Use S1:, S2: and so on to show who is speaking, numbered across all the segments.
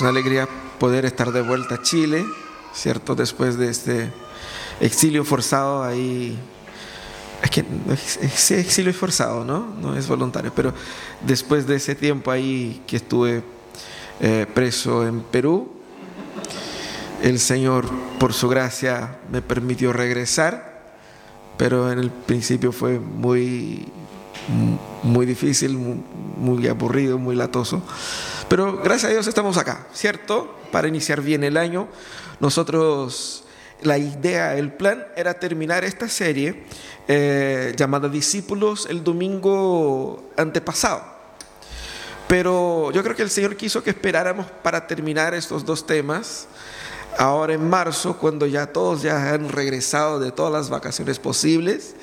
S1: Es una alegría poder estar de vuelta a Chile, ¿cierto? Después de este exilio forzado ahí. Es que ese exilio es forzado, ¿no? No es voluntario, pero después de ese tiempo ahí que estuve eh, preso en Perú, el Señor, por su gracia, me permitió regresar, pero en el principio fue muy, muy difícil, muy aburrido, muy latoso. Pero gracias a Dios estamos acá, ¿cierto? Para iniciar bien el año. Nosotros, la idea, el plan era terminar esta serie eh, llamada Discípulos el domingo antepasado. Pero yo creo que el Señor quiso que esperáramos para terminar estos dos temas ahora en marzo, cuando ya todos ya han regresado de todas las vacaciones posibles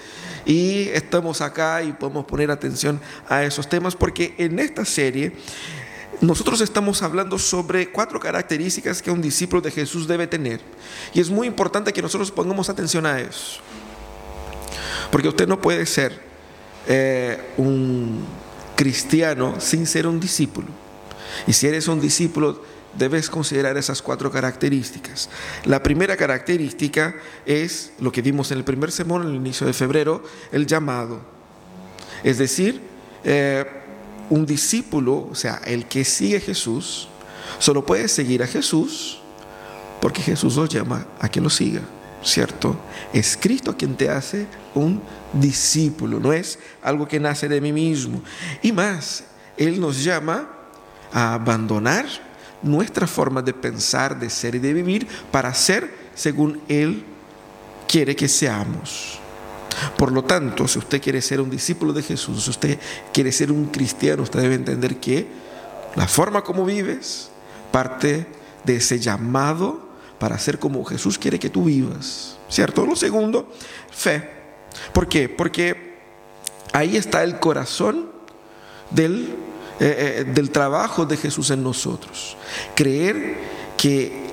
S1: y estamos acá y podemos poner atención a esos temas porque en esta serie nosotros estamos hablando sobre cuatro características que un discípulo de Jesús debe tener. Y es muy importante que nosotros pongamos atención a eso. Porque usted no puede ser eh, un cristiano sin ser un discípulo. Y si eres un discípulo, debes considerar esas cuatro características. La primera característica es lo que vimos en el primer sermón, en el inicio de febrero, el llamado. Es decir, eh, un discípulo, o sea, el que sigue a Jesús, solo puede seguir a Jesús porque Jesús lo llama a que lo siga, ¿cierto? Es Cristo quien te hace un discípulo, no es algo que nace de mí mismo. Y más, Él nos llama a abandonar nuestra forma de pensar, de ser y de vivir para ser según Él quiere que seamos. Por lo tanto, si usted quiere ser un discípulo de Jesús, si usted quiere ser un cristiano, usted debe entender que la forma como vives parte de ese llamado para ser como Jesús quiere que tú vivas. ¿Cierto? Lo segundo, fe. ¿Por qué? Porque ahí está el corazón del, eh, eh, del trabajo de Jesús en nosotros. Creer que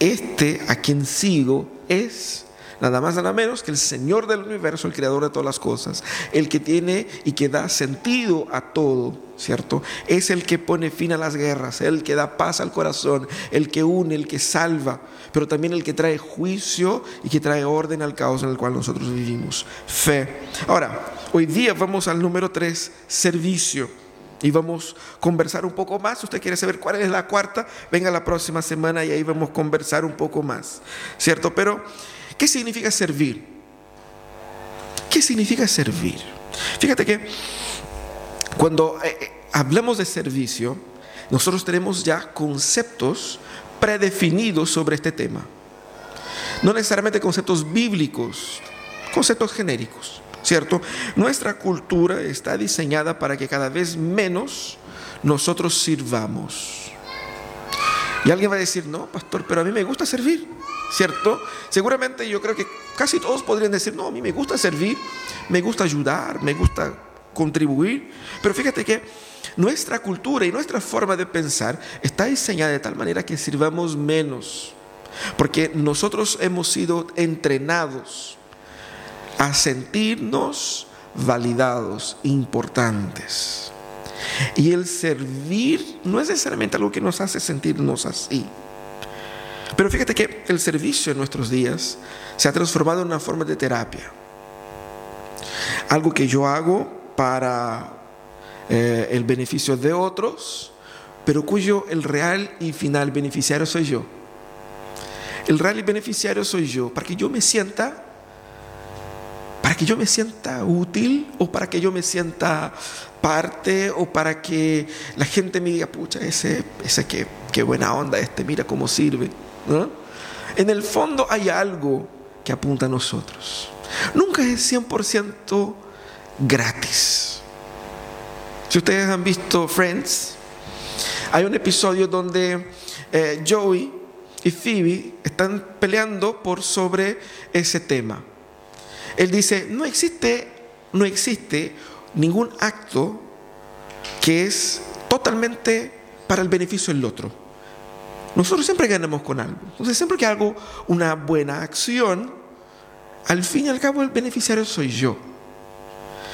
S1: este a quien sigo es nada más nada menos que el Señor del universo, el creador de todas las cosas, el que tiene y que da sentido a todo, ¿cierto? Es el que pone fin a las guerras, el que da paz al corazón, el que une, el que salva, pero también el que trae juicio y que trae orden al caos en el cual nosotros vivimos. Fe. Ahora, hoy día vamos al número tres, servicio. Y vamos a conversar un poco más. Si usted quiere saber cuál es la cuarta, venga la próxima semana y ahí vamos a conversar un poco más. ¿Cierto? Pero ¿Qué significa servir? ¿Qué significa servir? Fíjate que cuando eh, eh, hablamos de servicio, nosotros tenemos ya conceptos predefinidos sobre este tema. No necesariamente conceptos bíblicos, conceptos genéricos, ¿cierto? Nuestra cultura está diseñada para que cada vez menos nosotros sirvamos. Y alguien va a decir, no, pastor, pero a mí me gusta servir. ¿Cierto? Seguramente yo creo que casi todos podrían decir, no, a mí me gusta servir, me gusta ayudar, me gusta contribuir, pero fíjate que nuestra cultura y nuestra forma de pensar está diseñada de tal manera que sirvamos menos, porque nosotros hemos sido entrenados a sentirnos validados, importantes. Y el servir no es necesariamente algo que nos hace sentirnos así. Pero fíjate que el servicio en nuestros días se ha transformado en una forma de terapia. Algo que yo hago para eh, el beneficio de otros, pero cuyo el real y final beneficiario soy yo. El real y beneficiario soy yo, para que yo me sienta, para que yo me sienta útil o para que yo me sienta parte o para que la gente me diga, pucha, ese, ese qué, qué buena onda este, mira cómo sirve. En el fondo hay algo que apunta a nosotros. Nunca es 100% gratis. Si ustedes han visto Friends, hay un episodio donde eh, Joey y Phoebe están peleando por sobre ese tema. Él dice, no existe, no existe ningún acto que es totalmente para el beneficio del otro. Nosotros siempre ganamos con algo. Entonces, siempre que hago una buena acción, al fin y al cabo el beneficiario soy yo.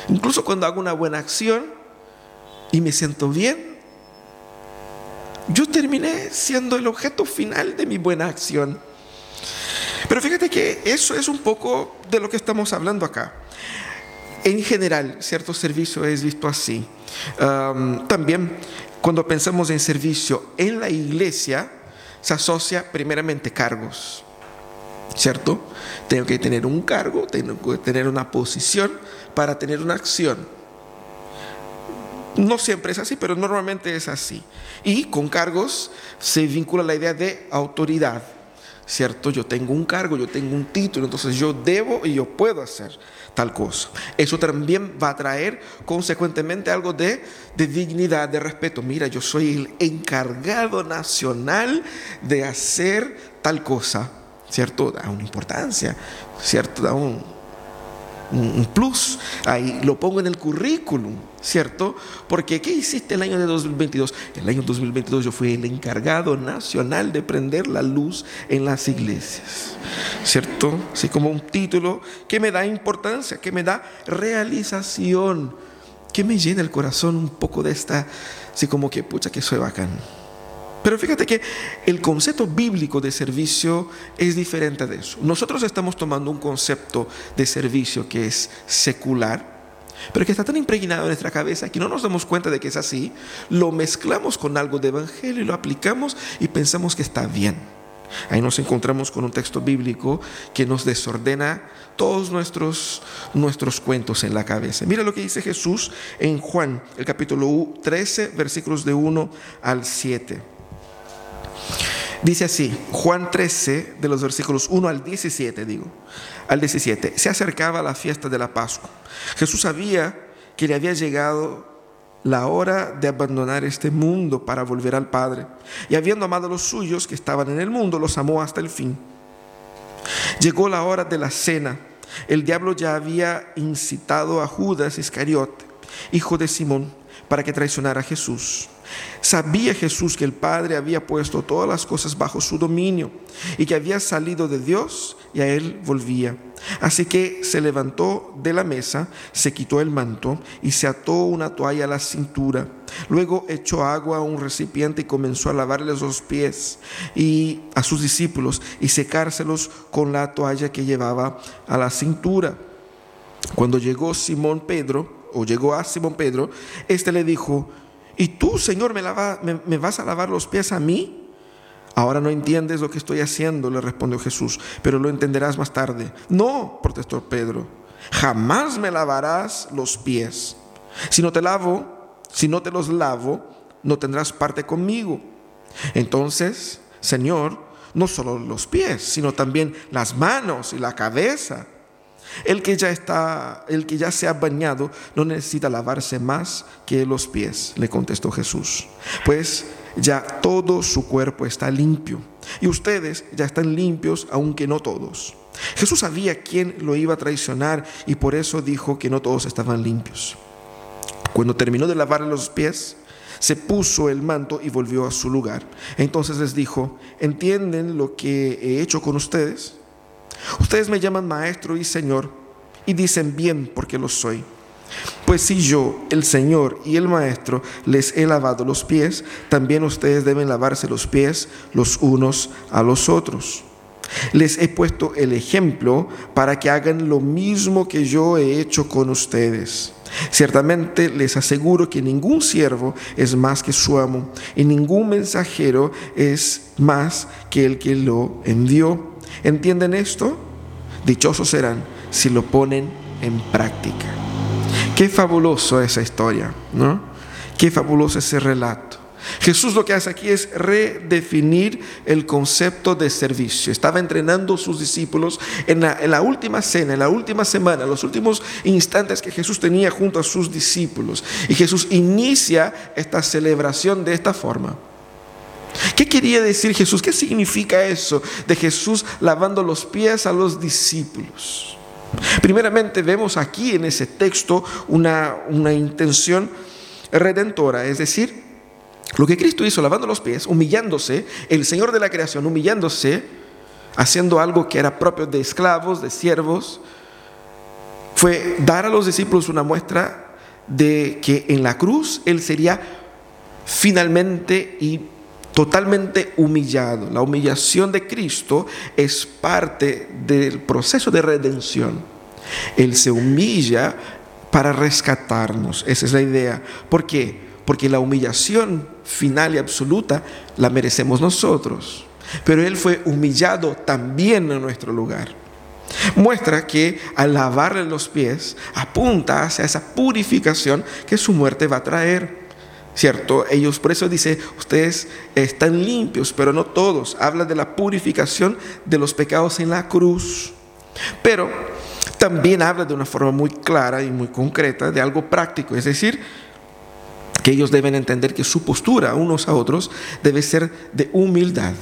S1: Incluso cuando hago una buena acción y me siento bien, yo terminé siendo el objeto final de mi buena acción. Pero fíjate que eso es un poco de lo que estamos hablando acá. En general, cierto servicio es visto así. también cuando pensamos en servicio en la iglesia, se asocia primeramente cargos. ¿Cierto? Tengo que tener un cargo, tengo que tener una posición para tener una acción. No siempre es así, pero normalmente es así. Y con cargos se vincula la idea de autoridad. ¿Cierto? Yo tengo un cargo, yo tengo un título, entonces yo debo y yo puedo hacer tal cosa. Eso también va a traer consecuentemente algo de, de dignidad, de respeto. Mira, yo soy el encargado nacional de hacer tal cosa. ¿Cierto? Da una importancia, ¿cierto? Da un, un plus. Ahí lo pongo en el currículum, ¿cierto? Porque ¿qué hiciste el año de 2022? El año 2022 yo fui el encargado nacional de prender la luz en las iglesias, ¿cierto? Así como un título que me da importancia, que me da realización, que me llena el corazón un poco de esta, así como que, pucha, que soy bacán. Pero fíjate que el concepto bíblico de servicio es diferente de eso. Nosotros estamos tomando un concepto de servicio que es secular, pero que está tan impregnado en nuestra cabeza que no nos damos cuenta de que es así, lo mezclamos con algo de evangelio y lo aplicamos y pensamos que está bien. Ahí nos encontramos con un texto bíblico que nos desordena todos nuestros, nuestros cuentos en la cabeza. Mira lo que dice Jesús en Juan, el capítulo 13, versículos de 1 al 7. Dice así, Juan 13, de los versículos 1 al 17, digo, al 17, se acercaba la fiesta de la Pascua. Jesús sabía que le había llegado la hora de abandonar este mundo para volver al Padre. Y habiendo amado a los suyos que estaban en el mundo, los amó hasta el fin. Llegó la hora de la cena. El diablo ya había incitado a Judas Iscariote, hijo de Simón, para que traicionara a Jesús. Sabía Jesús que el Padre había puesto todas las cosas bajo su dominio y que había salido de Dios y a él volvía. Así que se levantó de la mesa, se quitó el manto y se ató una toalla a la cintura. Luego echó agua a un recipiente y comenzó a lavarles los pies y a sus discípulos y secárselos con la toalla que llevaba a la cintura. Cuando llegó Simón Pedro, o llegó a Simón Pedro, este le dijo, ¿Y tú, Señor, me, me, vas a lavar los pies a mí? Ahora no entiendes lo que estoy haciendo, le respondió Jesús, pero lo entenderás más tarde. No, protestó Pedro, jamás me lavarás los pies. Si no te lavo, si no te los lavo, no tendrás parte conmigo. Entonces, Señor, no solo los pies, sino también las manos y la cabeza. El que ya está, el que ya se ha bañado, no necesita lavarse más que los pies, le contestó Jesús. Pues ya todo su cuerpo está limpio. Y ustedes ya están limpios, aunque no todos. Jesús sabía quién lo iba a traicionar y por eso dijo que no todos estaban limpios. Cuando terminó de lavarle los pies, se puso el manto y volvió a su lugar. Entonces les dijo, ¿entienden lo que he hecho con ustedes? Ustedes me llaman maestro y señor y dicen bien porque lo soy. Pues si yo, el Señor y el Maestro, les he lavado los pies, también ustedes deben lavarse los pies los unos a los otros. Les he puesto el ejemplo para que hagan lo mismo que yo he hecho con ustedes. Ciertamente les aseguro que ningún siervo es más que su amo y ningún mensajero es más que el que lo envió. ¿Entienden esto? Dichosos serán si lo ponen en práctica. Qué fabuloso esa historia, ¿no? Qué fabuloso ese relato. Jesús lo que hace aquí es redefinir el concepto de servicio. Estaba entrenando a sus discípulos en la, en la, última cena, en la última semana, los últimos instantes que Jesús tenía junto a sus discípulos. Y Jesús inicia esta celebración de esta forma. ¿Qué quería decir Jesús? ¿Qué significa eso de Jesús lavando los pies a los discípulos? Primeramente vemos aquí en ese texto una, una intención redentora, es decir, lo que Cristo hizo lavando los pies, humillándose, el Señor de la creación humillándose, haciendo algo que era propio de esclavos, de siervos, fue dar a los discípulos una muestra de que en la cruz Él sería finalmente y totalmente humillado. La humillación de Cristo es parte del proceso de redención. Él se humilla para rescatarnos. Esa es la idea. ¿Por qué? Porque la humillación final y absoluta la merecemos nosotros. Pero Él fue humillado también en nuestro lugar. Muestra que al lavarle los pies apunta hacia esa purificación que su muerte va a traer. ¿Cierto? Ellos, por eso dice, ustedes están limpios, pero no todos. Habla de la purificación de los pecados en la cruz. Pero también habla de una forma muy clara y muy concreta de algo práctico, es decir, que ellos deben entender que su postura unos a otros debe ser de humildad.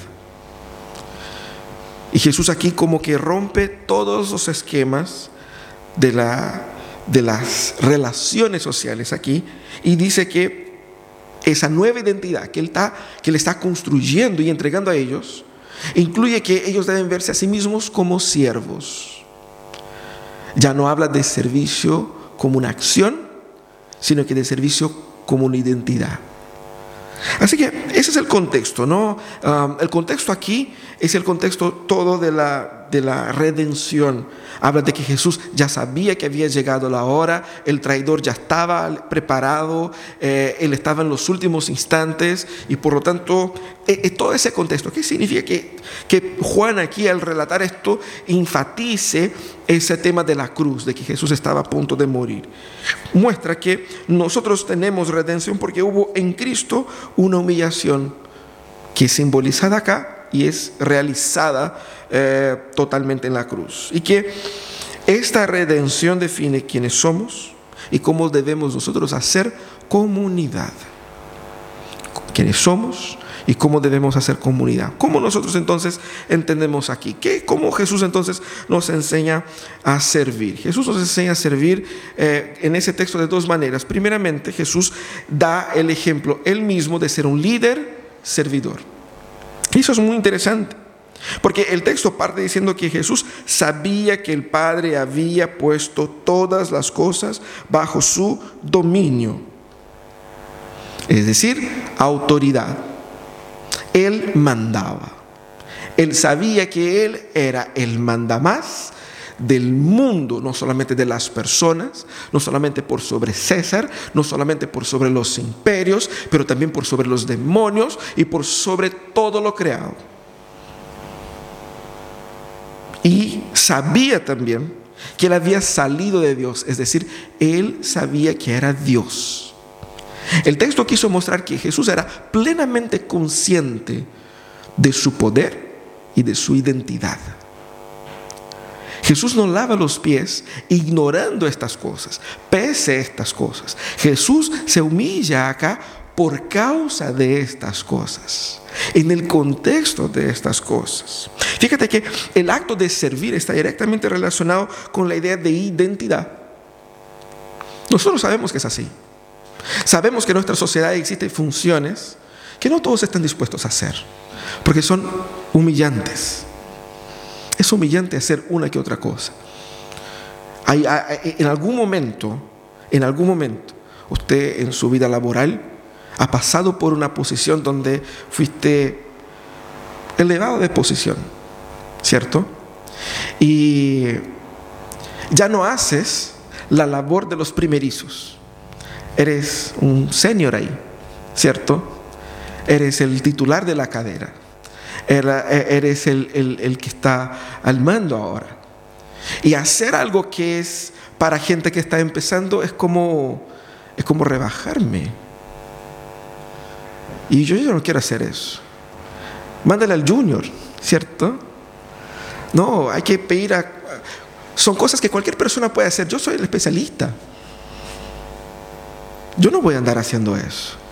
S1: Y Jesús aquí como que rompe todos los esquemas de, la, de las relaciones sociales aquí y dice que esa nueva identidad que él, está, que está construyendo y entregando a ellos, incluye que ellos deben verse a sí mismos como siervos. Ya no habla de servicio como una acción, sino que de servicio como una identidad. Así que ese es el contexto, ¿no? Ah, el contexto aquí es el contexto todo de la, de la redención habla de que Jesús ya sabía que había llegado la hora, el traidor ya estaba preparado, eh, él estaba en los últimos instantes y por lo tanto, eh, eh, todo ese contexto, ¿qué significa que, que Juan aquí al relatar esto enfatice ese tema de la cruz, de que Jesús estaba a punto de morir? Muestra que nosotros tenemos redención porque hubo en Cristo una humillación que simbolizada acá y es realizada eh, totalmente en la cruz. Y que esta redención define quiénes somos y cómo debemos nosotros hacer comunidad. Quiénes somos y cómo debemos hacer comunidad. ¿Cómo nosotros entonces entendemos aquí? ¿Qué, ¿Cómo Jesús entonces nos enseña a servir? Jesús nos enseña a servir eh, en ese texto de dos maneras. Primeramente, Jesús da el ejemplo él mismo de ser un líder servidor. Eso es muy interesante. Porque el texto parte diciendo que Jesús sabía que el Padre había puesto todas las cosas bajo su dominio. Es decir, autoridad. Él mandaba. Él sabía que Él era el mandamás del mundo, no solamente de las personas, no solamente por sobre César, no solamente por sobre los imperios, pero también por sobre los demonios y por sobre todo lo creado. Y sabía también que él había salido de Dios, es decir, él sabía que era Dios. El texto quiso mostrar que Jesús era plenamente consciente de su poder y de su identidad. Jesús no lava los pies ignorando estas cosas, pese a estas cosas. Jesús se humilla acá por causa de estas cosas en el contexto de estas cosas. Fíjate que el acto de servir está directamente relacionado con la idea de identidad. Nosotros sabemos que es así. Sabemos que en nuestra sociedad existen funciones que no todos están dispuestos a hacer, porque son humillantes. Es humillante hacer una que otra cosa. en algún momento, en algún momento, usted en su vida laboral ha pasado por una posición donde fuiste elevado de posición, ¿cierto? Y ya no haces la labor de los primerizos. Eres un senior ahí, ¿cierto? Eres el titular de la cadera. Eres el, que está al mando ahora. Y hacer algo que es para gente que está empezando es como, es como rebajarme. Y yo, yo no quiero hacer eso. Mándale al junior, ¿cierto? No, hay que pedir a... Son cosas que cualquier persona puede hacer. Yo soy el especialista. Yo no voy a andar haciendo eso.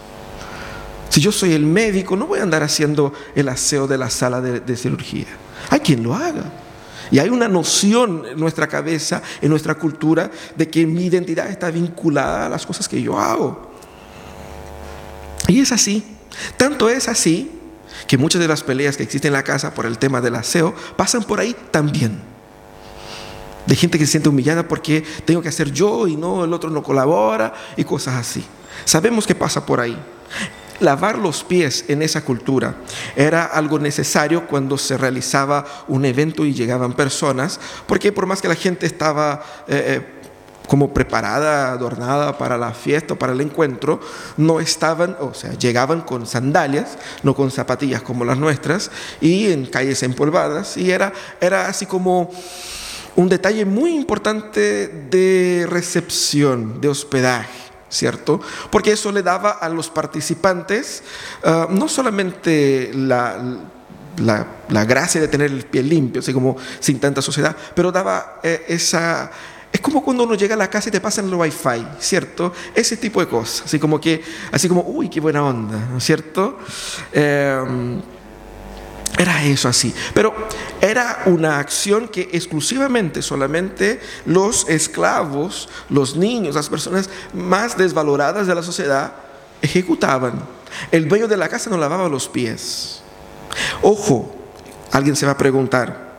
S1: Si yo soy el médico, no voy a andar haciendo el aseo de la sala de, cirugía. Hay quien lo haga. Y hay una noción en nuestra cabeza, en nuestra cultura, de que mi identidad está vinculada a las cosas que yo hago. Y es así. Tanto es así que muchas de las peleas que existen en la casa por el tema del aseo pasan por ahí también. De gente que se siente humillada porque tengo que hacer yo y no, el otro no colabora y cosas así. Sabemos que pasa por ahí. Lavar los pies en esa cultura era algo necesario cuando se realizaba un evento y llegaban personas, porque por más que la gente estaba... Eh, eh, como preparada, adornada para la fiesta, para el encuentro, no estaban, o sea, llegaban con sandalias, no con zapatillas como las nuestras, y en calles empolvadas, y era, era así como un detalle muy importante de recepción, de hospedaje. ¿Cierto? Porque eso le daba a los participantes ah, no solamente la, la, gracia de tener el pie limpio, así como sin tanta suciedad, pero daba eh, esa... Es como cuando uno llega a la casa y te pasan el wifi, ¿cierto? Ese tipo de cosas, así como que, así como, uy, qué buena onda, ¿no es cierto? Eh, era eso así. Pero era una acción que exclusivamente, solamente los esclavos, los niños, las personas más desvaloradas de la sociedad ejecutaban. El dueño de la casa no lavaba los pies. Ojo, alguien se va a preguntar,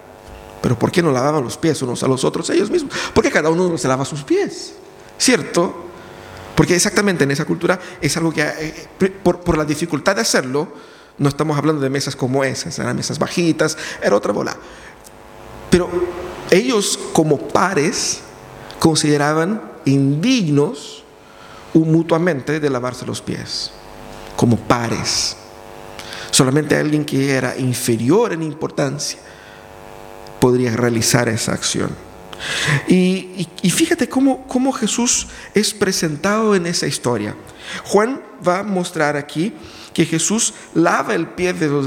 S1: pero ¿por qué no lavaban los pies unos a los otros ellos mismos? Porque cada uno se lava sus pies, ¿cierto? Porque exactamente en esa cultura es algo que, eh, por, por la dificultad de hacerlo, no estamos hablando de mesas como esas, eran mesas bajitas, era otra bola. Pero ellos como pares consideraban indignos mutuamente de lavarse los pies, como pares. Solamente alguien que era inferior en importancia podría realizar esa acción. Y, fíjate cómo, Jesús es presentado en esa historia. Juan va a mostrar aquí que Jesús lava de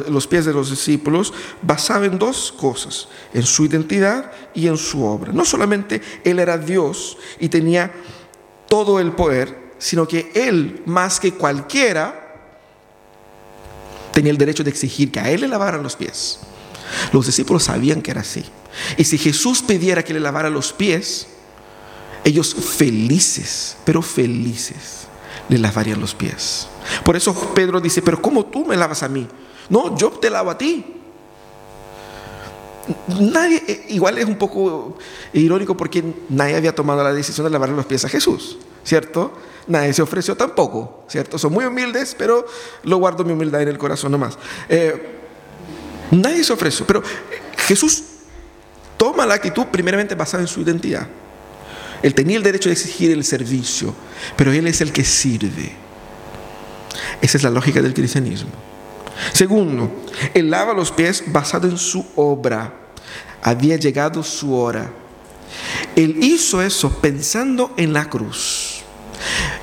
S1: los, pies de los discípulos basado en dos cosas, en su identidad y en su obra. No solamente Él era Dios y tenía todo el poder, sino que Él, más que cualquiera, tenía el derecho de exigir que a Él le lavaran los pies. Los discípulos sabían que era así. Y si Jesús pidiera que le lavara los pies, ellos felices, pero felices, le lavarían los pies. Por eso Pedro dice, pero ¿cómo tú me lavas a mí? No, yo te lavo a ti. Nadie, eh, igual es un poco irónico porque nadie había tomado la decisión de lavarle los pies a Jesús, ¿cierto? Nadie se ofreció tampoco, ¿cierto? Son muy humildes, pero lo guardo mi humildad en el corazón nomás. Eh, nadie se ofreció, pero Jesús toma la actitud primeramente basada en su identidad. Él tenía el derecho de exigir el servicio, pero Él es el que sirve. Esa es la lógica del cristianismo. Segundo, Él lava los pies basado en su obra. Había llegado su hora. Él hizo eso pensando en la cruz.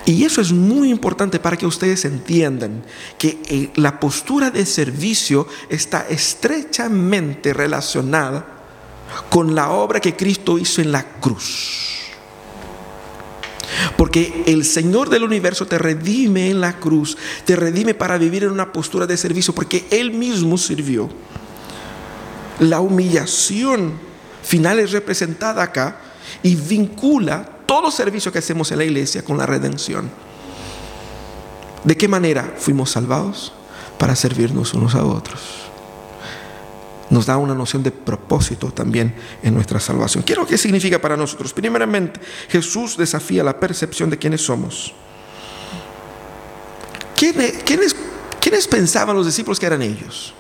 S1: Y eso es muy importante para que ustedes entiendan que eh, la postura de servicio está estrechamente relacionada con la obra que Cristo hizo en la cruz. Porque el Señor del universo te redime en la cruz, te redime para vivir en una postura de servicio, porque Él mismo sirvió. La humillación final es representada acá y vincula todo servicio que hacemos en la iglesia con la redención. ¿De qué manera fuimos salvados? Para servirnos unos a otros nos da una noción de propósito también en nuestra salvación. Qué significa para nosotros. Primeramente, Jesús desafía la percepción de quiénes somos. ¿Quiénes, quiénes pensaban los discípulos que eran ellos?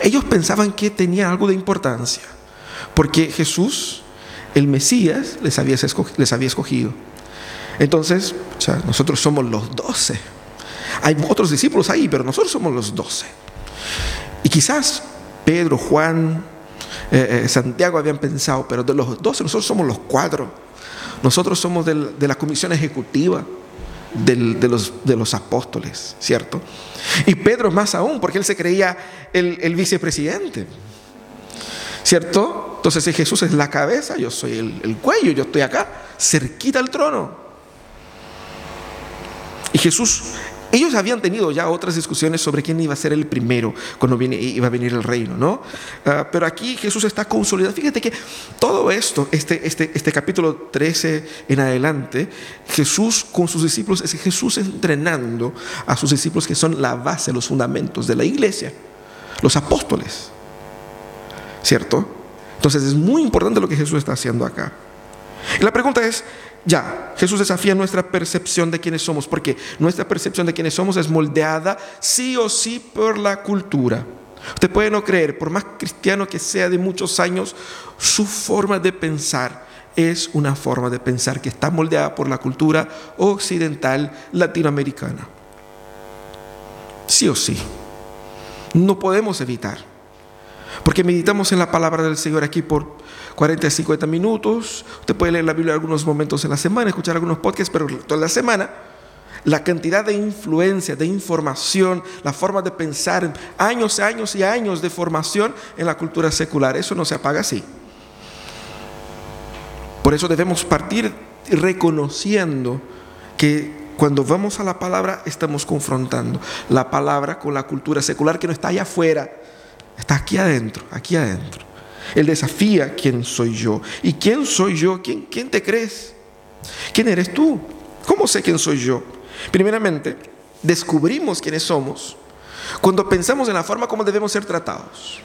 S1: Ellos pensaban que tenía algo de importancia, porque Jesús, el Mesías, les había escogido. Entonces, nosotros somos los doce. Hay otros discípulos ahí, pero nosotros somos los doce. Y quizás Pedro, Juan, eh, eh, Santiago habían pensado, pero de los doce nosotros somos los cuatro. Nosotros somos de la comisión ejecutiva de, los, de los apóstoles, ¿cierto? Y Pedro más aún, porque él se creía el, vicepresidente, ¿cierto? Entonces si Jesús es la cabeza, yo soy el, el cuello, yo estoy acá, cerquita al trono. Y Jesús ellos habían tenido ya otras discusiones sobre quién iba a ser el primero cuando iba a venir el reino, ¿no? Ah, pero aquí Jesús está consolidado. Fíjate que todo esto, este, este, este capítulo 13 en adelante, Jesús con sus discípulos, es Jesús entrenando a sus discípulos que son la base, los fundamentos de la iglesia, los apóstoles, ¿cierto? Entonces es muy importante lo que Jesús está haciendo acá. Y la pregunta es, ya, Jesús desafía nuestra percepción de quiénes somos, porque nuestra percepción de quiénes somos es moldeada sí o sí por la cultura. Usted puede no creer, por más cristiano que sea de muchos años, su forma de pensar es una forma de pensar que está moldeada por la cultura occidental latinoamericana. Sí o sí. No podemos evitar. Porque meditamos en la palabra del Señor aquí por 40 a 50 minutos. Usted puede leer la Biblia algunos momentos en la semana, escuchar algunos podcasts, pero toda la semana la cantidad de influencia, de información, la forma de pensar, años, años y años de formación en la cultura secular, eso no se apaga así. Por eso debemos partir reconociendo que cuando vamos a la palabra estamos confrontando la palabra con la cultura secular que no está allá afuera, está aquí adentro, aquí adentro. Él desafía quién soy yo. ¿Y quién soy yo? ¿Quién, quién te crees? ¿Quién eres tú? ¿Cómo sé quién soy yo? Primeramente, descubrimos quiénes somos cuando pensamos en la forma como debemos ser tratados.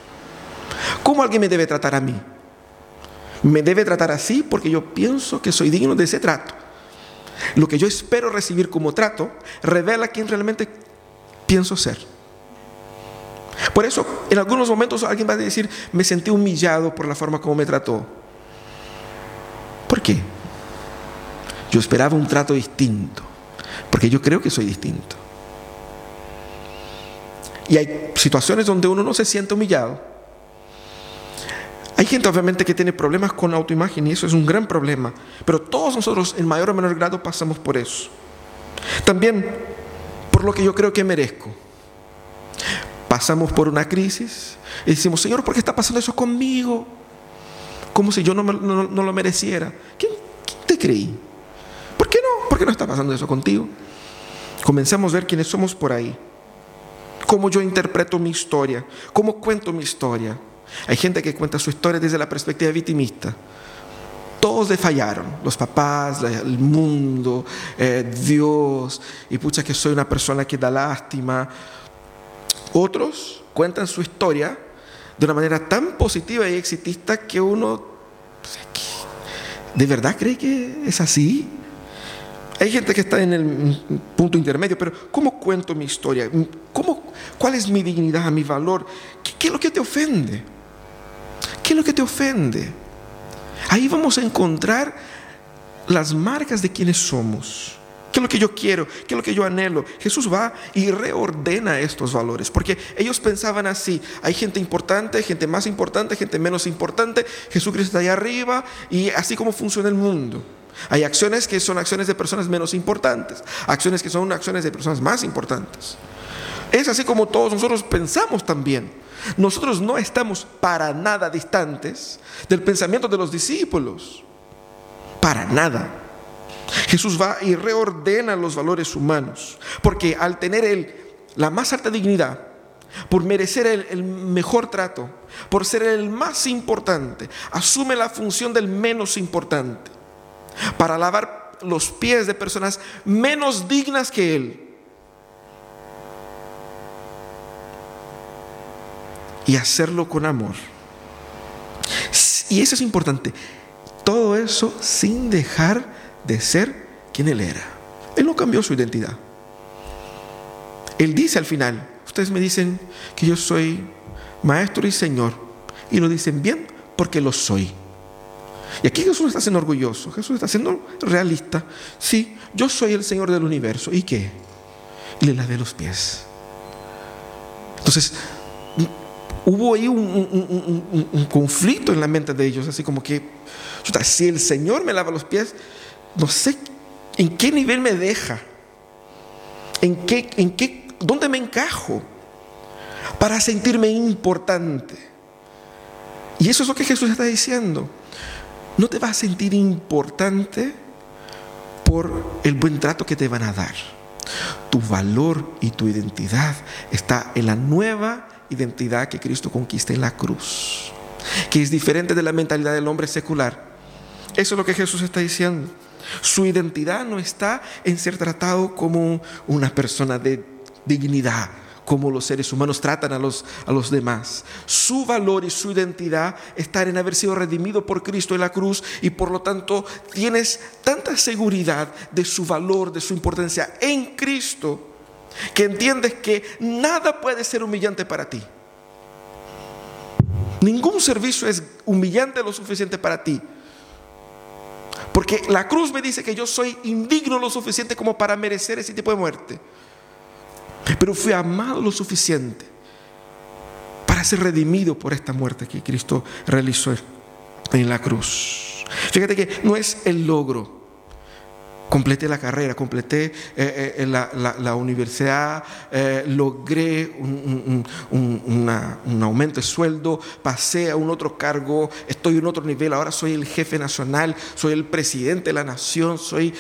S1: ¿Cómo alguien me debe tratar a mí? Me debe tratar así porque yo pienso que soy digno de ese trato. Lo que yo espero recibir como trato revela quién realmente pienso ser. Por eso, en algunos momentos alguien va a decir, me sentí humillado por la forma como me trató. ¿Por qué? Yo esperaba un trato distinto. Porque yo creo que soy distinto. Y hay situaciones donde uno no se siente humillado. Hay gente obviamente que tiene problemas con autoimagen y eso es un gran problema. Pero todos nosotros en mayor o menor grado pasamos por eso. También por lo que yo creo que merezco. Pasamos por una crisis y decimos, Señor, ¿por qué está pasando eso conmigo? Como si yo no, lo mereciera. ¿Quién, ¿Quién te creí? ¿Por qué no? ¿Por qué no está pasando eso contigo? Comencemos a ver quiénes somos por ahí. Cómo yo interpreto mi historia. Cómo cuento mi historia. Hay gente que cuenta su historia desde la perspectiva vitimista. Todos le fallaron, los papás, el mundo, eh, Dios, y pucha que soy una persona que da lástima. Otros cuentan su historia de una manera tan positiva y exitista que uno, pues, ¿de verdad cree que es así? Hay gente que está en el punto intermedio, pero ¿cómo cuento mi historia? ¿Cómo, ¿Cuál es mi dignidad, mi valor? ¿Qué, es lo que te ofende? ¿Qué es lo que te ofende? Ahí vamos a encontrar las marcas de quienes somos. ¿Qué es lo que yo quiero? ¿Qué es lo que yo anhelo? Jesús va y reordena estos valores, porque ellos pensaban así, hay gente importante, gente más importante, gente menos importante, Jesucristo está allá arriba y así como funciona el mundo. Hay acciones que son acciones de personas menos importantes, acciones que son acciones de personas más importantes. Es así como todos nosotros pensamos también. Nosotros no estamos para nada distantes del pensamiento de los discípulos. Para nada. Jesús va y reordena los valores humanos, porque al tener Él la más alta dignidad, por merecer el, el, mejor trato, por ser el más importante, asume la función del menos importante para lavar los pies de personas menos dignas que Él. Y hacerlo con amor. Y eso es importante. Todo eso sin dejar de ser quien Él era. Él no cambió su identidad. Él dice al final, ustedes me dicen que yo soy maestro y Señor. Y lo dicen bien porque lo soy. Y aquí Jesús está siendo orgulloso, Jesús está siendo realista. Sí, yo soy el Señor del universo. ¿Y qué? Le lavé los pies. Entonces, hubo ahí un, conflicto en la mente de ellos, así como que, si el Señor me lava los pies, no sé en qué nivel me deja, en qué, en qué, dónde me encajo para sentirme importante. Y eso es lo que Jesús está diciendo no te vas a sentir importante por el buen trato que te van a dar. Tu valor y tu identidad está en la nueva identidad que Cristo conquista en la cruz, que es diferente de la mentalidad del hombre secular. Eso es lo que Jesús está diciendo. Su identidad no está en ser tratado como una persona de dignidad, como los seres humanos tratan a los, a los demás. Su valor y su identidad están en haber sido redimido por Cristo en la cruz y por lo tanto tienes tanta seguridad de su valor, de su importancia en Cristo, que entiendes que nada puede ser humillante para ti. Ningún servicio es humillante lo suficiente para ti. Porque la cruz me dice que yo soy indigno lo suficiente como para merecer ese tipo de muerte. Pero fui amado lo suficiente para ser redimido por esta muerte que Cristo realizó en la cruz. Fíjate que no es el logro. Completé la carrera, completé eh, eh, la, universidad, eh, logré un, un, aumento de sueldo, pasé a un otro cargo, estoy en otro nivel, ahora soy el jefe nacional, soy el presidente de la nación, soy...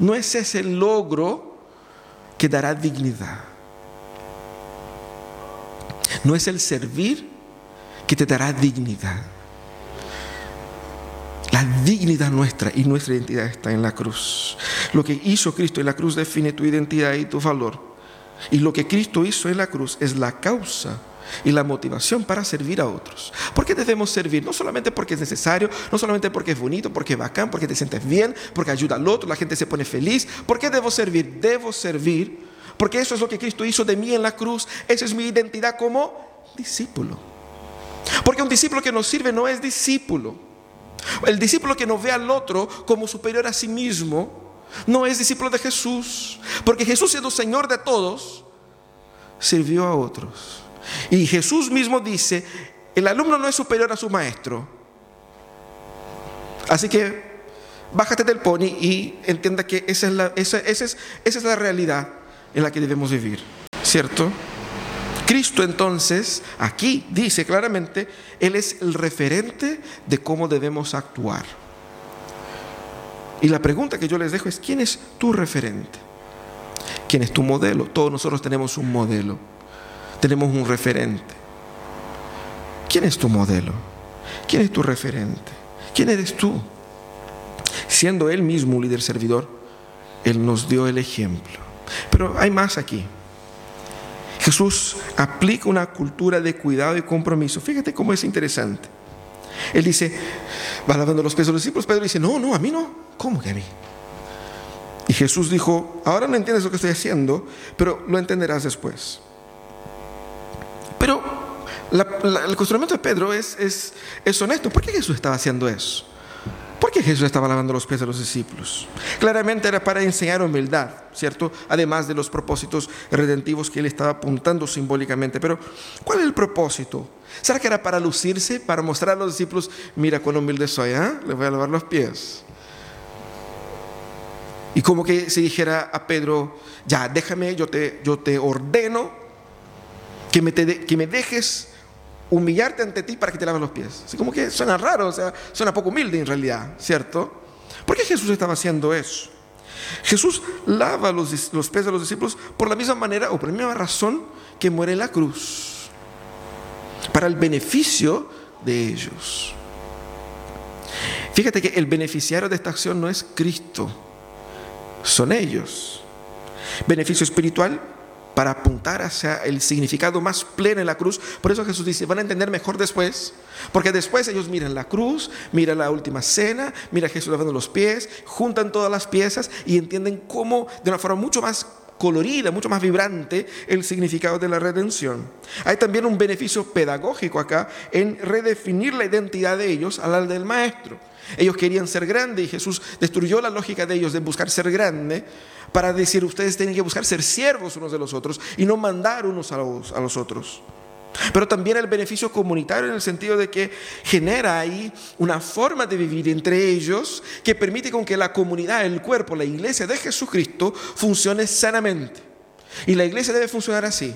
S1: no es ese el logro que dará dignidad. No es el servir que te dará dignidad. La dignidad nuestra y nuestra identidad está en la cruz. Lo que hizo Cristo en la cruz define tu identidad y tu valor. Y lo que Cristo hizo en la cruz es la causa y la motivación para servir a otros. ¿Por qué debemos servir? No solamente porque es necesario, no solamente porque es bonito, porque es bacán, porque te sientes bien, porque ayuda al otro, la gente se pone feliz. ¿Por qué debo servir? Debo servir porque eso es lo que Cristo hizo de mí en la cruz. Esa es mi identidad como discípulo. Porque un discípulo que nos sirve no es discípulo. El discípulo que no ve al otro como superior a sí mismo no es discípulo de Jesús. Porque Jesús siendo Señor de todos, sirvió a otros. Y Jesús mismo dice, el alumno no es superior a su maestro. Así que bájate del pony y entienda que esa es la, esa, es, la realidad en la que debemos vivir. ¿Cierto? Cristo entonces aquí dice claramente, Él es el referente de cómo debemos actuar. Y la pregunta que yo les dejo es, ¿quién es tu referente? ¿Quién es tu modelo? Todos nosotros tenemos un modelo tenemos un referente. ¿Quién es tu modelo? ¿Quién es tu referente? ¿Quién eres tú? Siendo Él mismo un líder servidor, Él nos dio el ejemplo. Pero hay más aquí. Jesús aplica una cultura de cuidado y compromiso. Fíjate cómo es interesante. Él dice, va lavando los pies de los discípulos. Pedro dice, no, no, a mí no. ¿Cómo que a mí? Y Jesús dijo, ahora no entiendes lo que estoy haciendo, pero lo entenderás después. Pero el cuestionamiento de Pedro es, es, honesto. ¿Por qué Jesús estaba haciendo eso? ¿Por qué Jesús estaba lavando los pies de los discípulos? Claramente era para enseñar humildad, ¿cierto? Además de los propósitos redentivos que él estaba apuntando simbólicamente. Pero, ¿cuál es el propósito? ¿Será que era para lucirse, para mostrar a los discípulos, mira cuán humilde soy, ¿eh? les voy a lavar los pies? Y como que se dijera a Pedro, ya, déjame, yo te, yo te ordeno que me, que me dejes humillarte ante ti para que te laves los pies. Así como que suena raro, o sea, suena poco humilde en realidad, ¿cierto? ¿Por qué Jesús estaba haciendo eso? Jesús lava los, los pies de los discípulos por la misma manera o por la misma razón que muere en la cruz, para el beneficio de ellos. Fíjate que el beneficiario de esta acción no es Cristo, son ellos. Beneficio espiritual, para apuntar hacia el significado más pleno en la cruz. Por eso Jesús dice, van a entender mejor después, porque después ellos miran la cruz, miran la última cena, miran a Jesús lavando los pies, juntan todas las piezas y entienden cómo, de una forma mucho más colorida, mucho más vibrante, el significado de la redención. Hay también un beneficio pedagógico acá en redefinir la identidad de ellos al la del maestro. Ellos querían ser grandes y Jesús destruyó la lógica de ellos de buscar ser grande para decir ustedes tienen que buscar ser siervos unos de los otros y no mandar unos a los, a los otros. Pero también el beneficio comunitario en el sentido de que genera ahí una forma de vivir entre ellos que permite con que la comunidad, el cuerpo, la iglesia de Jesucristo funcione sanamente. Y la iglesia debe funcionar así.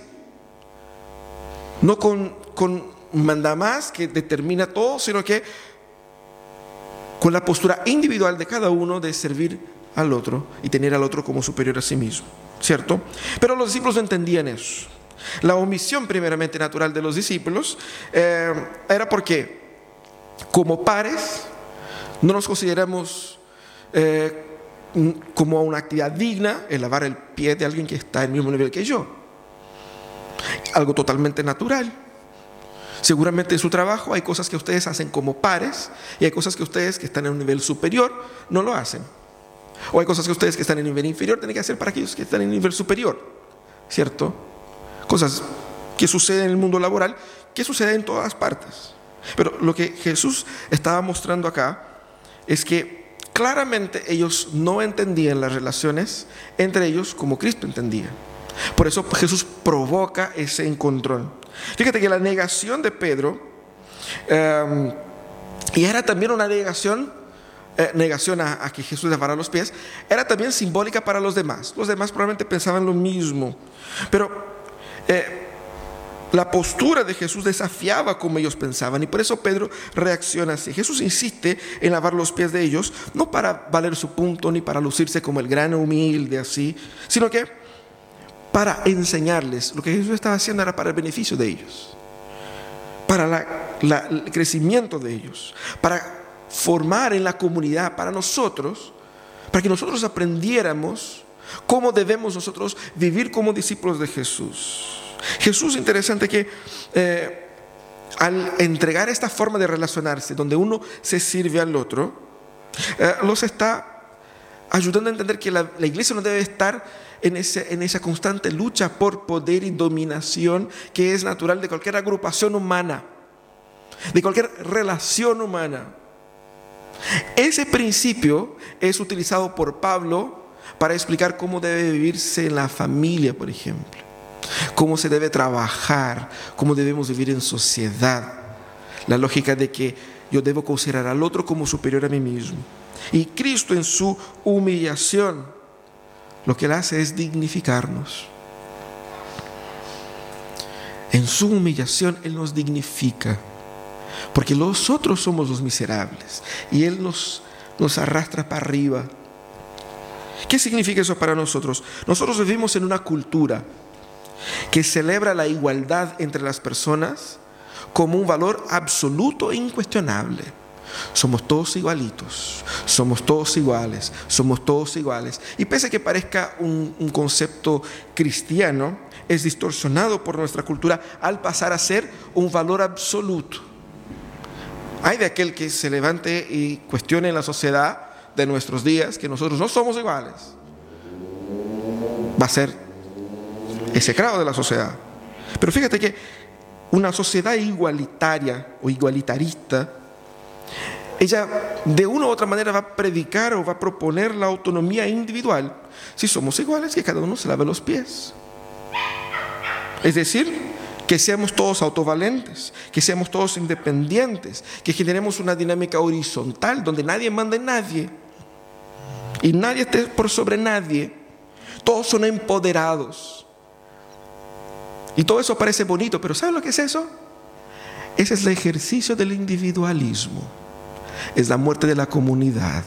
S1: No con, con mandamás que determina todo, sino que con la postura individual de cada uno de servir al otro y tener al otro como superior a sí mismo, ¿cierto? Pero los discípulos no entendían eso. La omisión primeramente natural de los discípulos eh, era porque como pares no nos consideramos eh, como una actividad digna el lavar el pie de alguien que está en el mismo nivel que yo. algo totalmente natural. Seguramente en su trabajo hay cosas que ustedes hacen como pares y hay cosas que ustedes que están en un nivel superior no lo hacen. O hay cosas que ustedes que están en nivel inferior tienen que hacer para aquellos que están en nivel superior. ¿Cierto? Cosas que suceden en el mundo laboral, que suceden en todas partes. Pero lo que Jesús estaba mostrando acá es que claramente ellos no entendían las relaciones entre ellos como Cristo entendía. Por eso Jesús provoca ese encontrón. Fíjate que la negación de Pedro, em, y era también una negación, eh, negación a, que Jesús lavara los pies, era también simbólica para los demás. Los demás probablemente pensaban lo mismo. Pero eh, la postura de Jesús desafiaba como ellos pensaban y por eso Pedro reacciona así. Jesús insiste en lavar los pies de ellos, no para valer su punto ni para lucirse como el gran humilde así, sino que para enseñarles. Lo que Jesús estaba haciendo era para el beneficio de ellos, para el crecimiento de ellos, para formar en la comunidad, para nosotros, para que nosotros aprendiéramos cómo debemos nosotros vivir como discípulos de Jesús. Jesús, interesante que eh, al entregar esta forma de relacionarse, donde uno se sirve al otro, eh, los está ayudando a entender que la, iglesia no debe estar en, en esa constante lucha por poder y dominación que es natural de cualquier agrupación humana, de cualquier relación humana. Ese principio es utilizado por Pablo para explicar cómo debe vivirse la familia, por ejemplo cómo se debe trabajar, cómo debemos vivir en sociedad. La lógica de que yo debo considerar al otro como superior a mí mismo. Y Cristo en su humillación, lo que Él hace es dignificarnos. En su humillación Él nos dignifica, porque nosotros somos los miserables y Él nos, nos arrastra para arriba. ¿Qué significa eso para nosotros? Nosotros vivimos en una cultura que celebra la igualdad entre las personas como un valor absoluto e incuestionable. Somos todos igualitos, somos todos iguales, somos todos iguales. Y pese a que parezca un, concepto cristiano, es distorsionado por nuestra cultura al pasar a ser un valor absoluto. Hay de aquel que se levante y cuestione la sociedad de nuestros días que nosotros no somos iguales. Va a ser ese grado de la sociedad. Pero fíjate que una sociedad igualitaria o igualitarista, ella de una u otra manera va a predicar o va a proponer la autonomía individual. Si somos iguales, que cada uno se lave los pies. Es decir, que seamos todos autovalentes, que seamos todos independientes, que generemos una dinámica horizontal donde nadie mande en nadie y nadie esté por sobre nadie. Todos son empoderados. Y todo eso parece bonito, pero ¿saben lo que es eso? Ese es el ejercicio del individualismo. Es la muerte de la comunidad.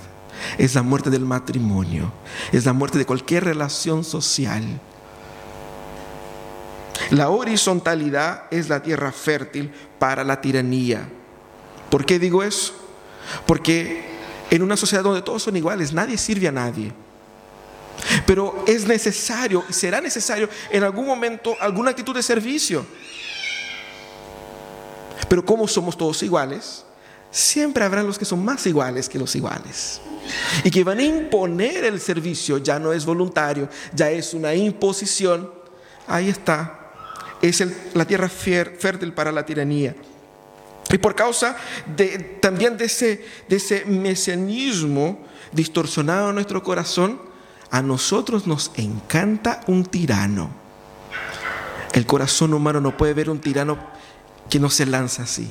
S1: Es la muerte del matrimonio. Es la muerte de cualquier relación social. La horizontalidad es la tierra fértil para la tiranía. ¿Por qué digo eso? Porque en una sociedad donde todos son iguales, nadie sirve a nadie. Pero es necesario, será necesario en algún momento alguna actitud de servicio. Pero como somos todos iguales, siempre habrá los que son más iguales que los iguales. Y que van a imponer el servicio, ya no es voluntario, ya es una imposición. Ahí está. Es la tierra fértil para la tiranía. Y por causa de, también de ese, de ese mesianismo distorsionado en nuestro corazón, a nosotros nos encanta un tirano. El corazón humano no puede ver un tirano que no se lanza así.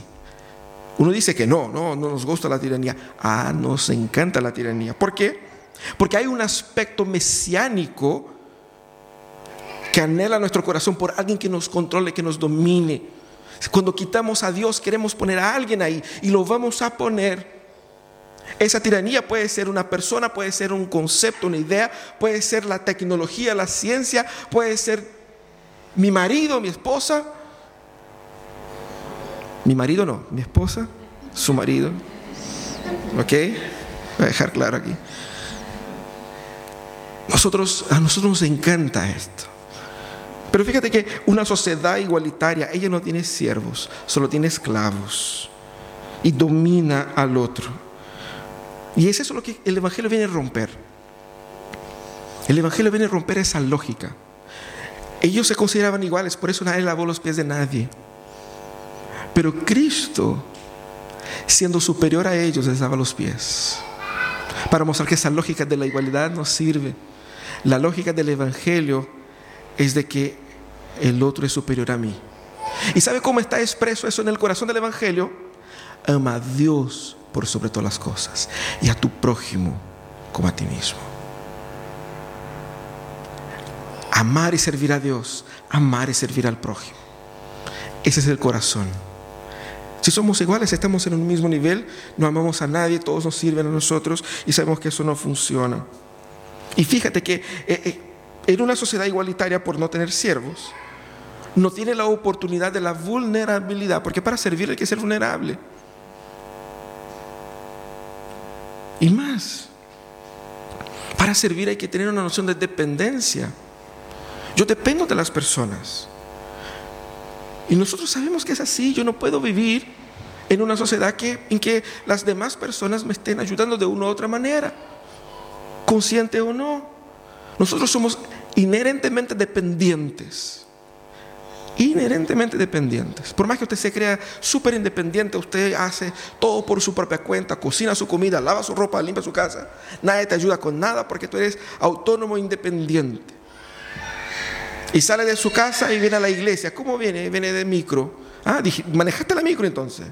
S1: Uno dice que no, no, no nos gusta la tiranía. Ah, nos encanta la tiranía. ¿Por qué? Porque hay un aspecto mesiánico que anhela nuestro corazón por alguien que nos controle, que nos domine. Cuando quitamos a Dios, queremos poner a alguien ahí y lo vamos a poner esa tiranía puede ser una persona, puede ser un concepto, una idea, puede ser la tecnología, la ciencia, puede ser mi marido, mi esposa. Mi marido no, mi esposa, su marido. ¿Ok? Voy a dejar claro aquí. Nosotros, a nosotros nos encanta esto. Pero fíjate que una sociedad igualitaria, ella no tiene siervos, solo tiene esclavos y domina al otro. Y es eso lo que el Evangelio viene a romper. El Evangelio viene a romper esa lógica. Ellos se consideraban iguales, por eso nadie lavó los pies de nadie. Pero Cristo, siendo superior a ellos, les lava los pies. Para mostrar que esa lógica de la igualdad no sirve. La lógica del Evangelio es de que el otro es superior a mí. ¿Y sabe cómo está expreso eso en el corazón del Evangelio? Ama a Dios por sobre todas las cosas y a tu prójimo como a ti mismo. Amar y servir a Dios, amar y servir al prójimo. Ese es el corazón. Si somos iguales, estamos en un mismo nivel, no amamos a nadie, todos nos sirven a nosotros y sabemos que eso no funciona. Y fíjate que eh, eh, en una sociedad igualitaria, por no tener siervos, no tiene la oportunidad de la vulnerabilidad, porque para servir hay que ser vulnerable. Y más, para servir hay que tener una noción de dependencia. Yo dependo de las personas. Y nosotros sabemos que es así. Yo no puedo vivir en una sociedad en que las demás personas me estén ayudando de una u otra manera, consciente o no. Nosotros somos inherentemente dependientes. Inherentemente dependientes. Por más que usted se crea súper independiente, usted hace todo por su propia cuenta, cocina su comida, lava su ropa, limpia su casa. Nadie te ayuda con nada porque tú eres autónomo e independiente. Y sale de su casa y viene a la iglesia. ¿Cómo viene? Viene de micro. Ah, ¿manejaste la micro entonces?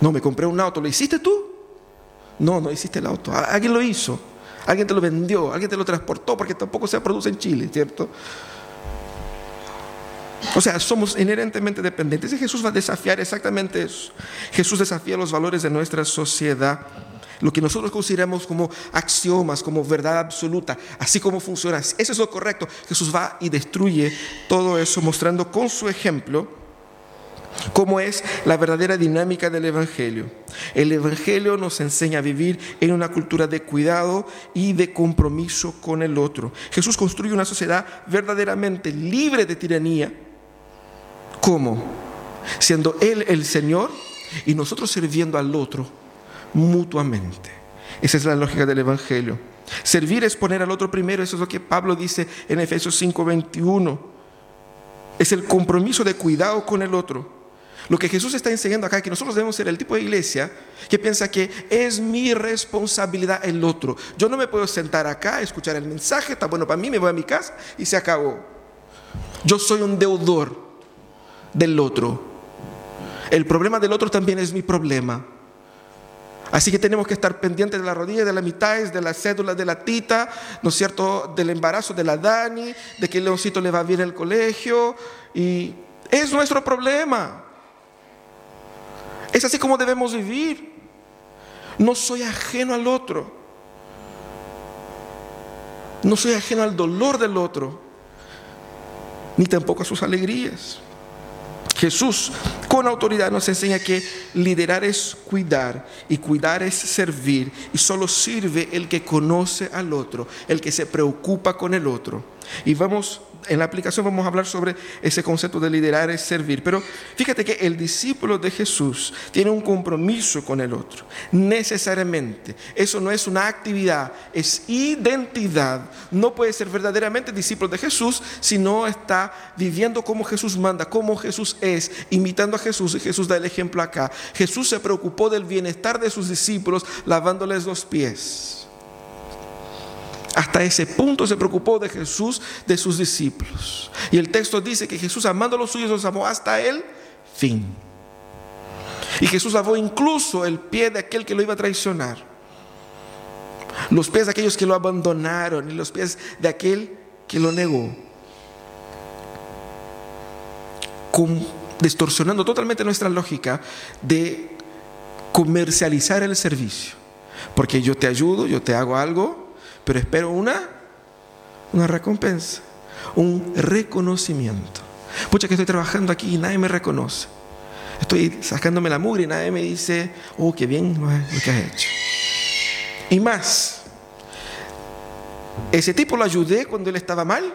S1: No, me compré un auto. ¿Lo hiciste tú? No, no hiciste el auto. Alguien lo hizo. Alguien te lo vendió. Alguien te lo transportó porque tampoco se produce en Chile, ¿cierto? O sea, somos inherentemente dependientes y Jesús va a desafiar exactamente eso. Jesús desafía los valores de nuestra sociedad lo que nosotros consideramos como axiomas, como verdad absoluta, así como funciona. Eso es lo correcto. Jesús va y destruye todo eso mostrando con su ejemplo cómo es la verdadera dinámica del Evangelio. El Evangelio nos enseña a vivir en una cultura de cuidado y de compromiso con el otro. Jesús construye una sociedad verdaderamente libre de tiranía. ¿Cómo? Siendo Él el Señor y nosotros sirviendo al otro mutuamente. Esa es la lógica del Evangelio. Servir es poner al otro primero, eso es lo que Pablo dice en Efesios 5:21. Es el compromiso de cuidado con el otro. Lo que Jesús está enseñando acá es que nosotros debemos ser el tipo de iglesia que piensa que es mi responsabilidad el otro. Yo no me puedo sentar acá, escuchar el mensaje, está bueno para mí, me voy a mi casa y se acabó. Yo soy un deudor del otro. El problema del otro también es mi problema. Así que tenemos que estar pendientes de la rodilla, de la mitad, de las cédulas de la tita, ¿no es cierto? Del embarazo de la Dani, de que el leoncito le va bien el colegio. Y es nuestro problema. Es así como debemos vivir. No soy ajeno al otro. No soy ajeno al dolor del otro, ni tampoco a sus alegrías. Jesús con autoridad nos enseña que liderar es cuidar y cuidar es servir y solo sirve el que conoce al otro, el que se preocupa con el otro. Y vamos en la aplicación vamos a hablar sobre ese concepto de liderar es servir. Pero fíjate que el discípulo de Jesús tiene un compromiso con el otro, necesariamente. Eso no es una actividad, es identidad. No puede ser verdaderamente discípulo de Jesús si no está viviendo como Jesús manda, como Jesús es, imitando a Jesús. Y Jesús da el ejemplo acá. Jesús se preocupó del bienestar de sus discípulos lavándoles los pies. Hasta ese punto se preocupó de Jesús, de sus discípulos. Y el texto dice que Jesús, amando a los suyos, los amó hasta el fin. Y Jesús lavó incluso el pie de aquel que lo iba a traicionar. Los pies de aquellos que lo abandonaron y los pies de aquel que lo negó. distorsionando totalmente nuestra lógica de comercializar el servicio. Porque yo te ayudo, yo te hago algo, pero espero una, una recompensa, un reconocimiento. Pucha que estoy trabajando aquí y nadie me reconoce. Estoy sacándome la mugre y nadie me dice, oh, qué bien lo que has hecho. Y más, ese tipo lo ayudé cuando él estaba mal,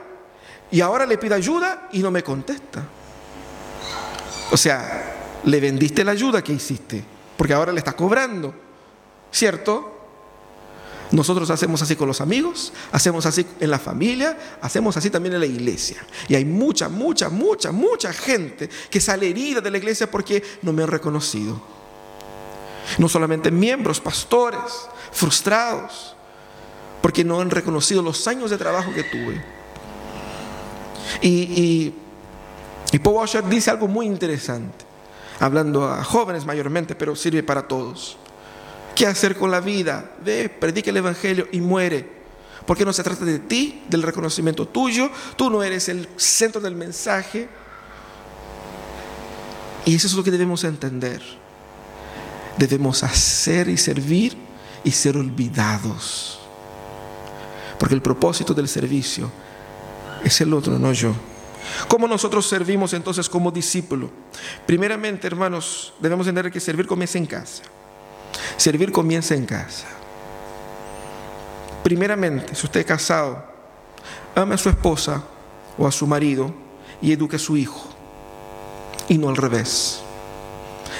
S1: y ahora le pido ayuda y no me contesta. O sea, le vendiste la ayuda que hiciste, porque ahora le estás cobrando, ¿cierto? Nosotros hacemos así con los amigos, hacemos así en la familia, hacemos así también en la iglesia. Y hay mucha, mucha, mucha, mucha gente que sale herida de la iglesia porque no me han reconocido. No solamente miembros, pastores, frustrados, porque no han reconocido los años de trabajo que tuve. Y, y, Paul Washer dice algo muy interesante, hablando a jóvenes mayormente, pero sirve para todos. ¿Qué hacer con la vida? Ve, predica el Evangelio y muere. Porque no se trata de ti, del reconocimiento tuyo. Tú no eres el centro del mensaje. Y eso es lo que debemos entender. Debemos hacer y servir y ser olvidados. Porque el propósito del servicio es el otro, no yo. ¿Cómo nosotros servimos entonces como discípulo? Primeramente, hermanos, debemos entender que servir comienza en casa. Servir comienza en casa. Primeramente, si usted es casado, ame a su esposa o a su marido y eduque a su hijo. Y no al revés.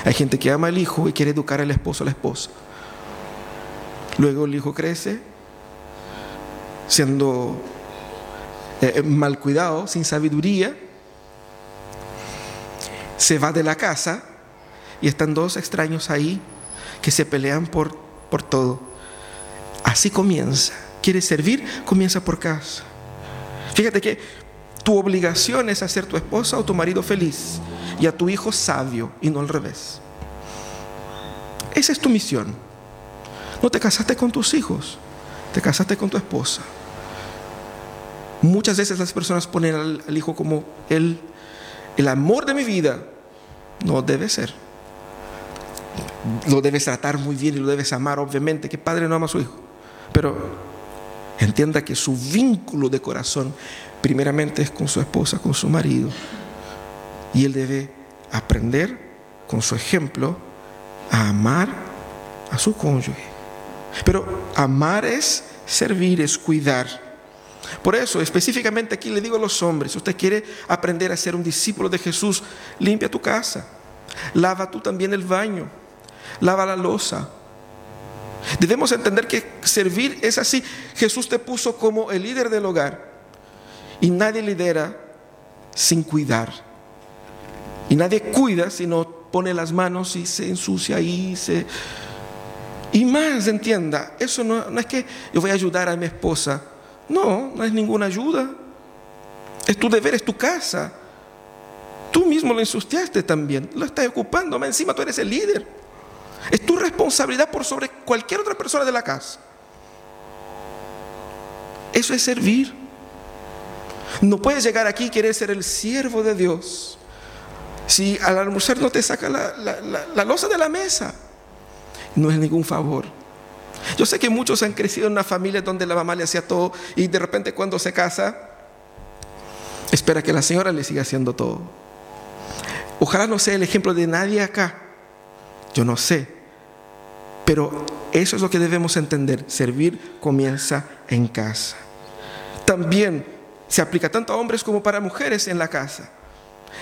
S1: Hay gente que ama al hijo y quiere educar al esposo o a la esposa. Luego el hijo crece siendo eh, mal cuidado, sin sabiduría. Se va de la casa y están dos extraños ahí que se pelean por, por todo. Así comienza. ¿Quieres servir? Comienza por casa. Fíjate que tu obligación es hacer tu esposa o tu marido feliz y a tu hijo sabio y no al revés. Esa es tu misión. No te casaste con tus hijos, te casaste con tu esposa. Muchas veces las personas ponen al, al hijo como el, el amor de mi vida. No debe ser lo debes tratar muy bien y lo debes amar, obviamente, que padre no ama a su hijo. Pero entienda que su vínculo de corazón primeramente es con su esposa, con su marido. Y él debe aprender con su ejemplo a amar a su cónyuge. Pero amar es servir, es cuidar. Por eso, específicamente aquí le digo a los hombres, si usted quiere aprender a ser un discípulo de Jesús, limpia tu casa, lava tú también el baño, lava la losa. Debemos entender que servir es así. Jesús te puso como el líder del hogar y nadie lidera sin cuidar. Y nadie cuida si no pone las manos y se ensucia y se... Y más, entienda, eso no, es que yo voy a ayudar a mi esposa. No, no es ninguna ayuda. Es tu deber, es tu casa. Tú mismo lo ensuciaste también. Lo estás ocupando. Encima tú eres el líder. Es tu responsabilidad por sobre cualquier otra persona de la casa. Eso es servir. No puedes llegar aquí y querer ser el siervo de Dios si al almorzar no te saca la, la, losa de la mesa. No es ningún favor. Yo sé que muchos han crecido en una familia donde la mamá le hacía todo y de repente cuando se casa, espera que la señora le siga haciendo todo. Ojalá no sea el ejemplo de nadie acá. Yo no sé. Pero eso es lo que debemos entender. Servir comienza en casa. También se aplica tanto a hombres como para mujeres en la casa.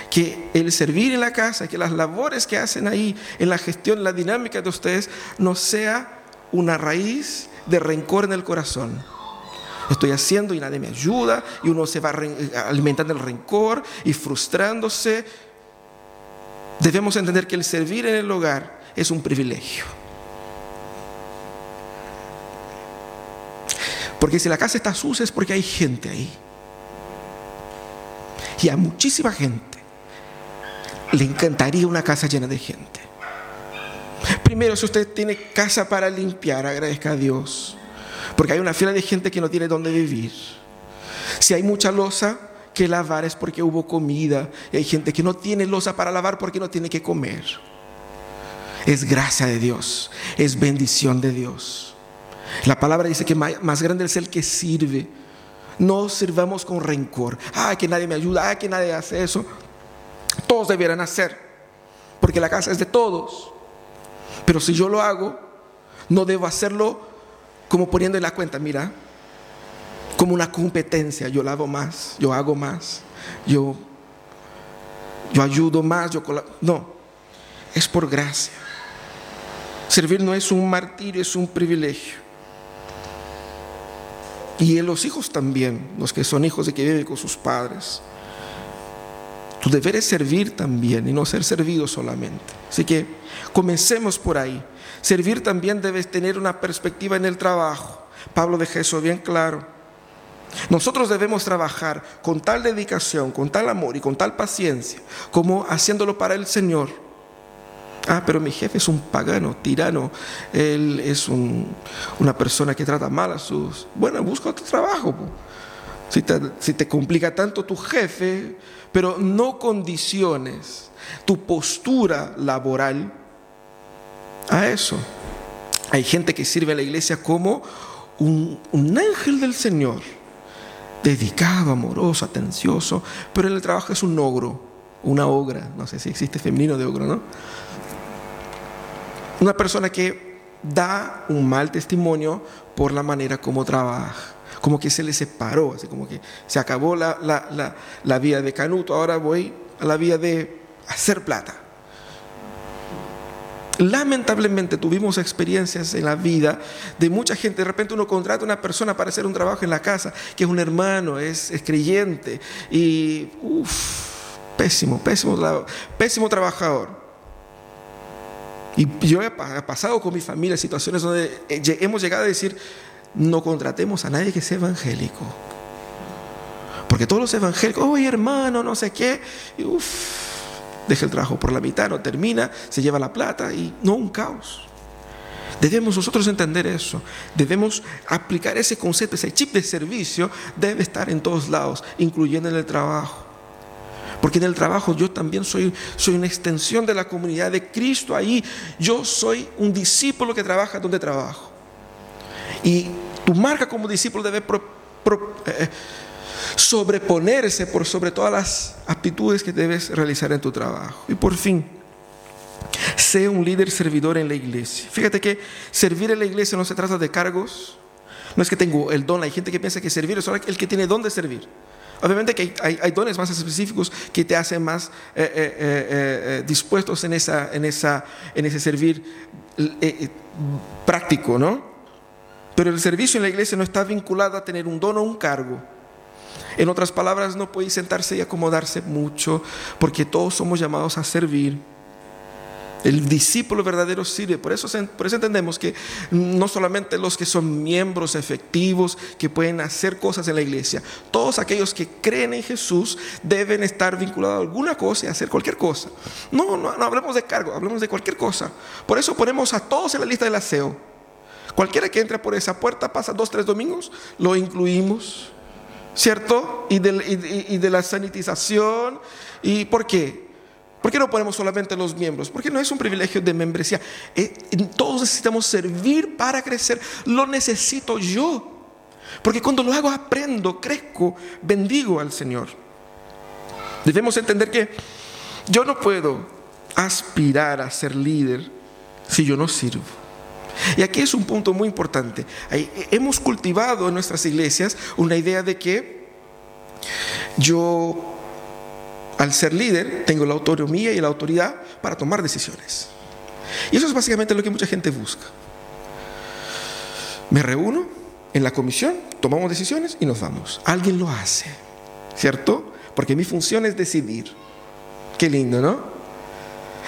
S1: Que el servir en la casa, que las labores que hacen ahí, en la gestión, la dinámica de ustedes, no sea una raíz de rencor en el corazón. Estoy haciendo y nadie me ayuda y uno se va alimentando el rencor y frustrándose. Debemos entender que el servir en el hogar es un privilegio. Porque si la casa está sucia es porque hay gente ahí. Y a muchísima gente le encantaría una casa llena de gente. Primero, si usted tiene casa para limpiar, agradezca a Dios. Porque hay una fila de gente que no tiene dónde vivir. Si hay mucha losa que lavar es porque hubo comida. Y hay gente que no tiene losa para lavar porque no tiene que comer. Es gracia de Dios, es bendición de Dios. La palabra dice que más grande es el que sirve. No sirvamos con rencor. Ah, que nadie me ayuda, ah, que nadie hace eso. Todos debieran hacer, porque la casa es de todos. Pero si yo lo hago, no debo hacerlo como poniendo en la cuenta, mira, como una competencia. Yo lavo más, yo hago más, yo, yo ayudo más, yo No, es por gracia. Servir no es un martirio, es un privilegio. Y en los hijos también, los que son hijos de que viven con sus padres. Tu deber es servir también y no ser servido solamente. Así que comencemos por ahí. Servir también debe tener una perspectiva en el trabajo. Pablo deja eso bien claro. Nosotros debemos trabajar con tal dedicación, con tal amor y con tal paciencia, como haciéndolo para el Señor. Ah, pero mi jefe es un pagano, tirano. Él es una persona que trata mal a sus... Bueno, busca otro trabajo. Si te, si te complica tanto tu jefe, pero no condiciones tu postura laboral a eso. Hay gente que sirve a la iglesia como un, un ángel del Señor, dedicado, amoroso, atencioso, pero el trabajo es un ogro, una ogra, no sé si existe femenino de ogro, ¿no? Una persona que da un mal testimonio por la manera como trabaja. Como que se le separó, así como que se acabó la, la, la, vía de Canuto, ahora voy a la vía de hacer plata. Lamentablemente tuvimos experiencias en la vida de mucha gente. De repente uno contrata a una persona para hacer un trabajo en la casa, que es un hermano, es, es creyente, y uff, pésimo, pésimo, pésimo trabajador. Y yo he pasado con mi familia situaciones donde eh, hemos llegado a decir, no contratemos a nadie que sea evangélico. Porque todos los evangélicos, oye hermano, no sé qué, y deja el trabajo por la mitad, no termina, se lleva la plata y no un caos. Debemos nosotros entender eso, debemos aplicar ese concepto, ese chip de servicio debe estar en todos lados, incluyendo en el trabajo. Porque en el trabajo yo también soy, soy una extensión de la comunidad de Cristo. Ahí yo soy un discípulo que trabaja donde trabajo. Y tu marca como discípulo debe eh, sobreponerse por sobre todas las aptitudes que debes realizar en tu trabajo. Y por fin, sé un líder servidor en la iglesia. Fíjate que servir en la iglesia no se trata de cargos. No es que tengo el don. Hay gente que piensa que servir es el que tiene don de servir. Obviamente que hay, dones más específicos que te hacen más eh, eh, eh, dispuestos en, en ese servir práctico, ¿no? Pero el servicio en la iglesia no está vinculado a tener un don o un cargo. En otras palabras, no puede sentarse y acomodarse mucho, porque todos somos llamados a servir. El discípulo verdadero sirve. Por eso, entendemos que no solamente los que son miembros efectivos, que pueden hacer cosas en la iglesia, todos aquellos que creen en Jesús deben estar vinculados a alguna cosa y hacer cualquier cosa. No, no, no hablemos de cargo, hablemos de cualquier cosa. Por eso ponemos a todos en la lista del aseo. Cualquiera que entre por esa puerta pasa dos, tres domingos, lo incluimos. ¿Cierto? Y de, y de la sanitización. ¿Y por qué? ¿Por qué no ponemos solamente los miembros? Porque no es un privilegio de membresía. Eh, todos necesitamos servir para crecer. Lo necesito yo. Porque cuando lo hago aprendo, crezco, bendigo al Señor. Debemos entender que yo no puedo aspirar a ser líder si yo no sirvo. Y aquí es un punto muy importante. Hemos cultivado en nuestras iglesias una idea de que yo al ser líder, tengo la autonomía y la autoridad para tomar decisiones. Y eso es básicamente lo que mucha gente busca. Me reúno en la comisión, tomamos decisiones y nos vamos. Alguien lo hace, ¿cierto? Porque mi función es decidir. Qué lindo, ¿no?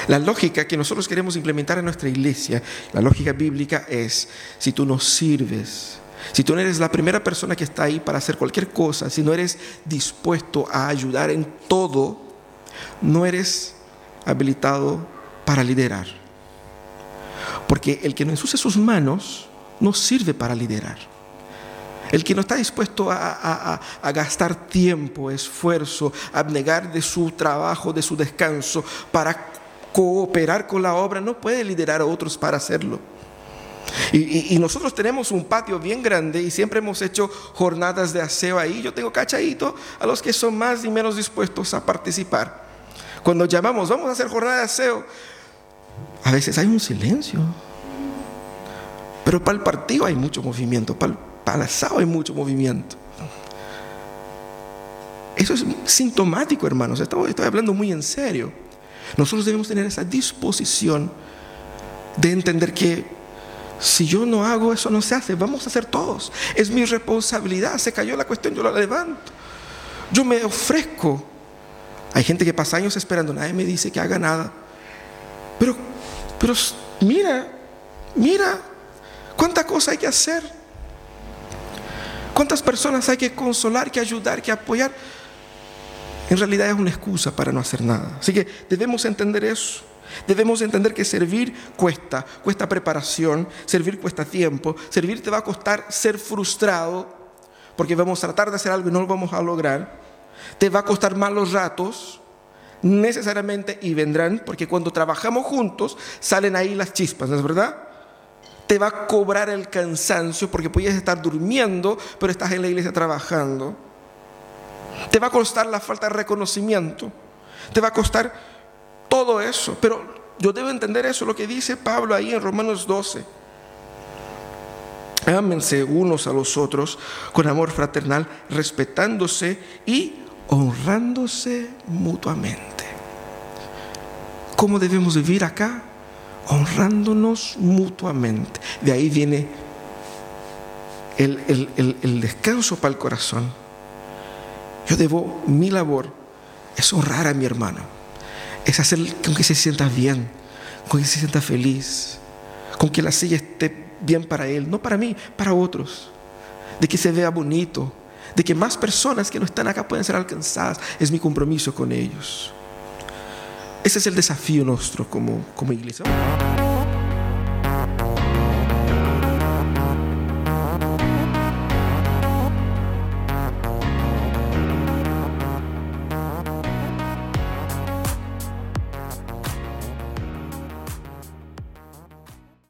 S1: La lógica que nosotros queremos implementar en nuestra iglesia, la lógica bíblica es, si tú nos sirves, si tú no eres la primera persona que está ahí para hacer cualquier cosa, si no eres dispuesto a ayudar en todo, no eres habilitado para liderar. Porque el que no ensucia sus manos no sirve para liderar. El que no está dispuesto a, gastar tiempo, esfuerzo, abnegar de su trabajo, de su descanso, para cooperar con la obra, no puede liderar a otros para hacerlo. Y, nosotros tenemos un patio bien grande y siempre hemos hecho jornadas de aseo ahí. Yo tengo cachadito a los que son más y menos dispuestos a participar. Cuando llamamos, vamos a hacer jornada de aseo, a veces hay un silencio. Pero para el partido hay mucho movimiento, para el, asado hay mucho movimiento. Eso es sintomático, hermanos. Estoy, estoy hablando muy en serio. Nosotros debemos tener esa disposición de entender que si yo no hago eso, no se hace. Vamos a hacer todos. Es mi responsabilidad. Se cayó la cuestión, yo la levanto. Yo me ofrezco. Hay gente que pasa años esperando, nadie me dice que haga nada. Pero, pero mira, mira, cuánta cosa hay que hacer. Cuántas personas hay que consolar, que ayudar, que apoyar. En realidad es una excusa para no hacer nada. Así que debemos entender eso. Debemos entender que servir cuesta, cuesta preparación, servir cuesta tiempo, servir te va a costar ser frustrado, porque vamos a tratar de hacer algo y no lo vamos a lograr. Te va a costar malos ratos, necesariamente, y vendrán, porque cuando trabajamos juntos salen ahí las chispas, ¿no es verdad? Te va a cobrar el cansancio, porque puedes estar durmiendo, pero estás en la iglesia trabajando. Te va a costar la falta de reconocimiento. Te va a costar todo eso. Pero yo debo entender eso, lo que dice Pablo ahí en Romanos 12. Ámense unos a los otros con amor fraternal, respetándose y honrándose mutuamente. ¿Cómo debemos vivir acá? Honrándonos mutuamente. De ahí viene el, el descanso para el corazón. Yo debo, mi labor es honrar a mi hermano es hacer con que se sienta bien, con que se sienta feliz, con que la silla esté bien para él, no para mí, para otros, de que se vea bonito, de que más personas que no están acá puedan ser alcanzadas. Es mi compromiso con ellos. Ese es el desafío nuestro como, como iglesia.